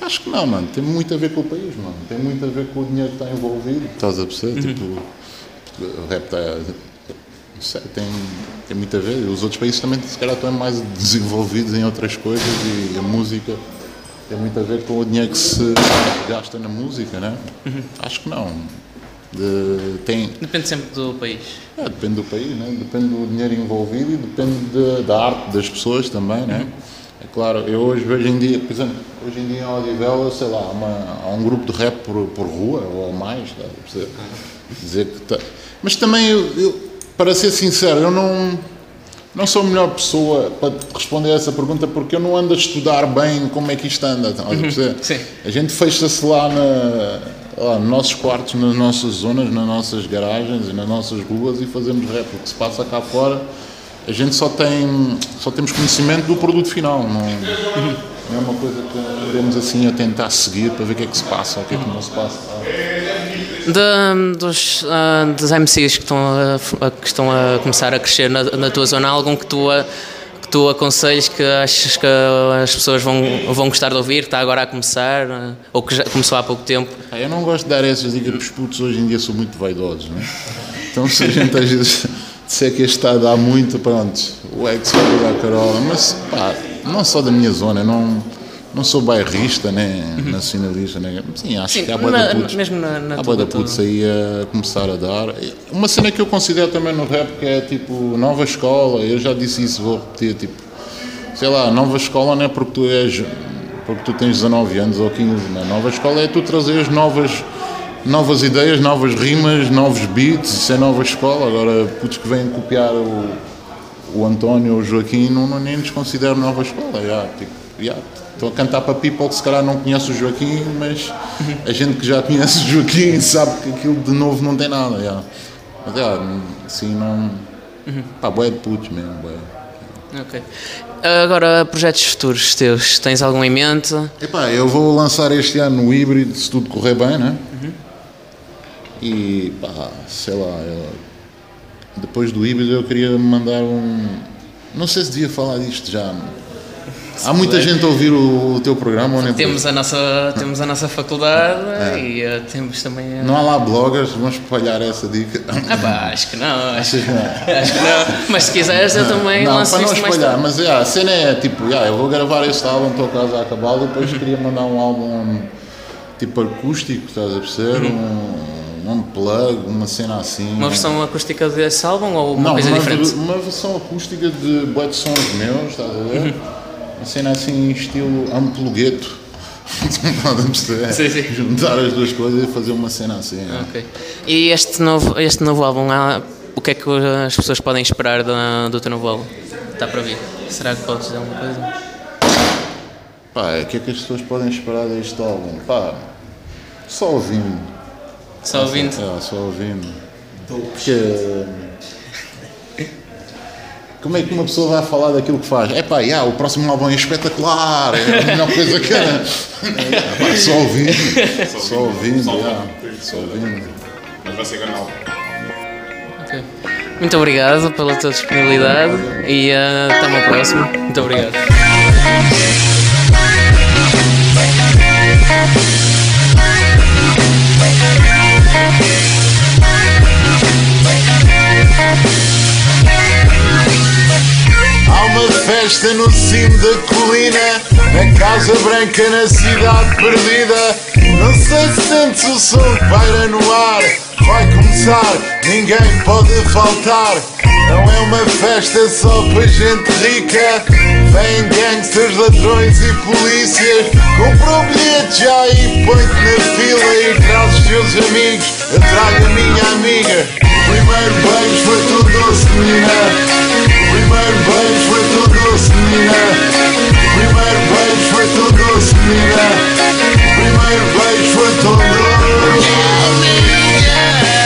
Acho que não, mano. Tem muito a ver com o país, mano. Tem muito a ver com o dinheiro que está envolvido. Estás a perceber? Tipo, o rap está. sei, tem, tem muito a ver. Os outros países também, se calhar, estão mais desenvolvidos em outras coisas e a música tem muito a ver com o dinheiro que se gasta na música, né? Acho que não. De- tem, Depende sempre do país. é, depende do país, né? depende do dinheiro envolvido e depende de- da arte das pessoas também, né? É claro, eu hoje, hoje em dia, por exemplo, hoje em dia em Odivela, sei lá, há uma- há um grupo de rap por, por rua ou mais, tá, perceber? dizer que tá- Mas também, eu, eu, para ser sincero, eu não, não sou a melhor pessoa para responder a essa pergunta porque eu não ando a estudar bem como é que isto anda, estás a gente fecha-se lá, na, lá nos nossos quartos, nas nossas zonas, nas nossas garagens e nas nossas ruas e fazemos rap. O que se passa cá fora, a gente só tem só temos conhecimento do produto final. Não, é uma coisa que andemos assim a tentar seguir para ver o que é que se passa ou o que é que não se passa. De- dos, ah, dos MCs que estão, a, que estão a começar a crescer na, na tua zona, algum que tu, a- que tu aconselhes que achas que as pessoas vão, vão gostar de ouvir, que está agora a começar, ah, ou que já começou há pouco tempo? Ah, Eu não gosto de dar essas dicas porque os putos hoje em dia são muito vaidosos, não é? Então se a gente às vezes disser que este está a dar muito, pronto, o ex vai a carola, mas pá, não só da minha zona, não, não sou bairrista, nem nacionalista, nem. Sim, acho Sim, que há boa da putos. mesmo na- na há boa da tua- putos aí a começar a dar. Uma cena que eu considero também no rap que é tipo nova escola, eu já disse isso, vou repetir, tipo, sei lá, nova escola não é porque tu és. porque tu tens 19 anos ou 15, não é? Nova escola é tu trazeres novas. Novas ideias, novas rimas, novos beats, isso é nova escola. Agora, putos que vêm copiar o, o António ou o Joaquim, não, não, nem nos considero nova escola. já, tipo, já, Estou a cantar para people que se calhar não conhece o Joaquim, mas a gente que já conhece o Joaquim sabe que aquilo de novo não tem nada. já. Mas já, assim não. Pá, boé de putos mesmo, boé. Ok. Agora, projetos futuros teus, tens algum em mente? Epá, eu vou lançar este ano no híbrido, se tudo correr bem, né? Uhum. E pá, sei lá, eu- depois do híbrido eu queria mandar um. Não sei se devia falar disto já. Há muita gente a ouvir o, o teu programa ou nem Temos a nossa, temos a nossa faculdade É. e eh, temos também. eh, Não há lá bloggers, vamos espalhar essa dica. Ah, pá, acho que não. Acho, que não? acho que não. Mas se quiseres, eu também não, lanço para não espalhar, mas yeah, a cena é tipo, yeah, eu vou gravar este álbum, estou quase a acabá-lo, e depois queria mandar um álbum tipo acústico, estás a perceber? Um, um plug, uma cena assim. Uma versão acústica desse álbum ou uma não, coisa uma, diferente? uma versão acústica de de sons meus, estás a ver? Uhum. Uma cena assim, estilo amplugueto. Estás a perceber? Sim, sim. Juntar as duas coisas e fazer uma cena assim. é. Ok. E este novo, este novo álbum, há- o que é que as pessoas podem esperar do, do teu novo álbum? Está para vir? Será que podes dizer alguma coisa? Pá, o que é que as pessoas podem esperar deste álbum? Pá, só ouvindo. Só ouvindo? É, só ouvindo. Porque. Como é que uma pessoa vai falar daquilo que faz? É pá, yeah, o próximo álbum é espetacular, é a melhor coisa que é. Pá, só ouvindo. Só ouvindo, yeah, só ouvindo. Mas vai ser canal. Muito obrigado pela tua disponibilidade e eh, até uma próxima. Muito obrigado. Festa no cimo da colina, na Casa Branca, na cidade perdida. Não sei se sentes o som que paira no ar. Vai começar, ninguém pode faltar. Não é uma festa só para gente rica. Vêm gangsters, ladrões e polícias. Compra o bilhete já e põe-te na fila e traz os teus amigos. Eu trago a minha amiga. O primeiro beijo foi tudo doce, menina. Primeiro beijo foi tudo doce, menina. O primeiro beijo foi tudo doce, menina. O primeiro beijo foi tudo doce.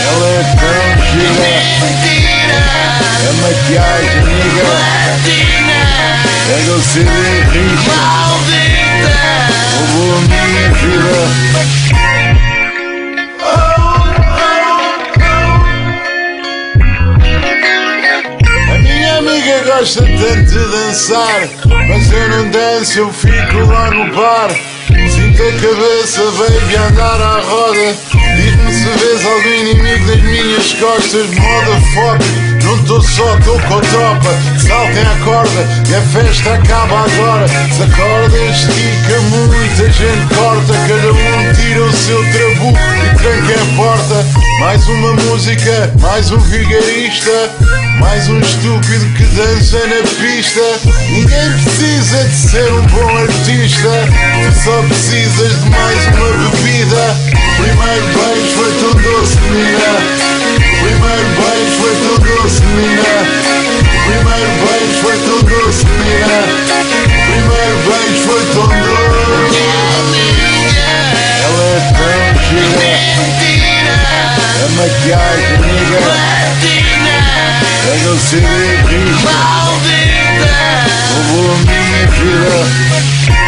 Ela é tão gira. É maquiagem, amiga. Pega o CD e risca. Roubou a minha vida. Amiga gosta tanto de dançar, mas eu não danço, eu fico lá no bar. Sinto a cabeça, baby, a andar à roda. Diz-me se vês algum inimigo nas minhas costas, motherfucker. Não tô só, tô com a tropa. Saltem à corda e a festa acaba agora. Se a corda estica, muita gente corta. Cada um tira o seu trabuco e tranca a porta. Mais uma música, mais um vigarista. Mais um estúpido que dança na pista. Ninguém precisa de ser um bom artista. Tu só precisas de mais uma bebida. Primeiro beijo foi tudo doce, menina. Primeiro beijo foi tudo doce, menina. Primeiro beijo foi tudo doce, menina. Primeiro beijo foi tão doce. Maquiagem, amiga. Pega o CD e risca. Roubou a minha vida.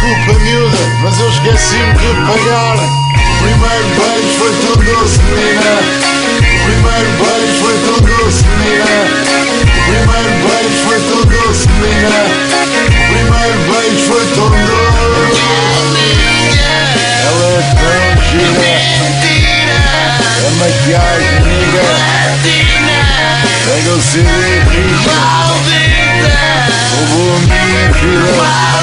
Desculpa, miúda, mas eu esqueci-me de pagar. O primeiro beijo foi tão doce, menina. O primeiro beijo foi tão doce, menina. O primeiro beijo foi tão doce, menina. O primeiro beijo foi tão doce. Ela é tão gira. A maquiagem, nigga. Pega o CD e risca. O bom dia, filha.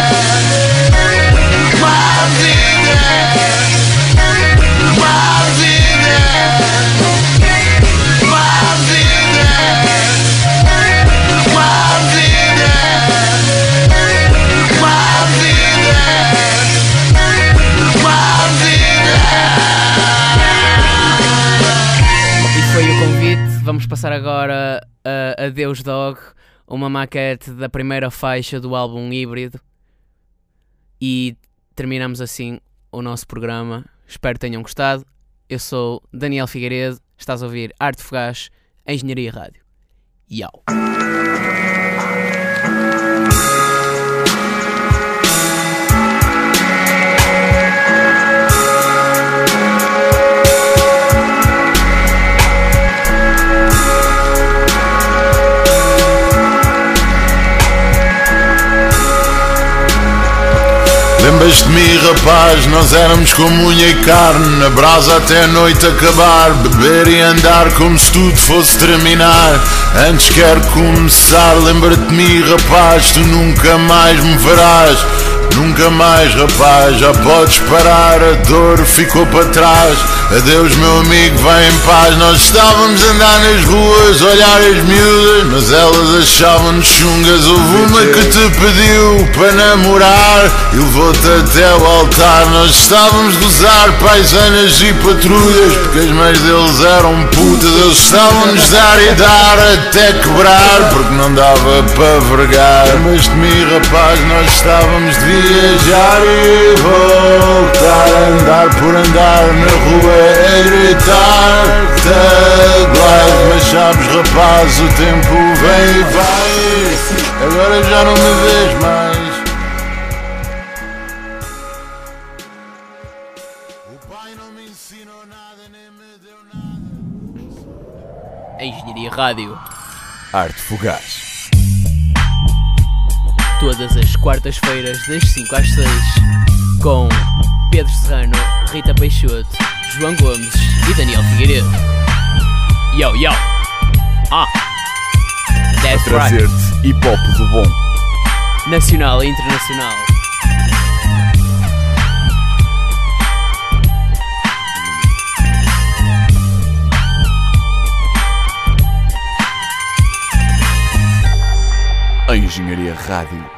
E passar agora a Adeus Dog, uma maquete da primeira faixa do álbum Híbrido. E terminamos assim o nosso programa. Espero que tenham gostado. Eu sou Daniel Figueiredo, estás a ouvir Arte Fugaz, Engenharia Rádio. Yau. Lembras de mim, rapaz? Nós éramos como unha e carne, na brasa até a noite acabar. Beber e andar como se tudo fosse terminar. Antes quero começar, lembra-te de mim, rapaz? Tu nunca mais me verás. Nunca mais, rapaz, já podes parar, a dor ficou para trás. Adeus, meu amigo, vai em paz. Nós estávamos a andar nas ruas, olhar as miúdas, mas elas achavam-nos chungas. Houve uma que te pediu para namorar e levou-te até o altar. Nós estávamos a gozar paisanas e patrulhas, porque as mães deles eram putas. Eles estavam-nos dar e dar até quebrar, porque não dava para vergar. Mas de mim, rapaz, nós estávamos de viajar e voltar a andar por andar na rua a gritar Tag life, mas sabes rapaz, o tempo vem e vai Agora já não me vês mais O pai não me ensinou nada, nem me deu nada Engenharia Rádio. Arte Fugaz. Todas as quartas-feiras, das 5 às 6. Com Pedro Serrano, Rita Peixoto, João Gomes e Daniel Figueiredo. Yo, yo! Ah! A That's right! trazer-te hip hop do bom. Nacional e internacional. Engenharia Rádio.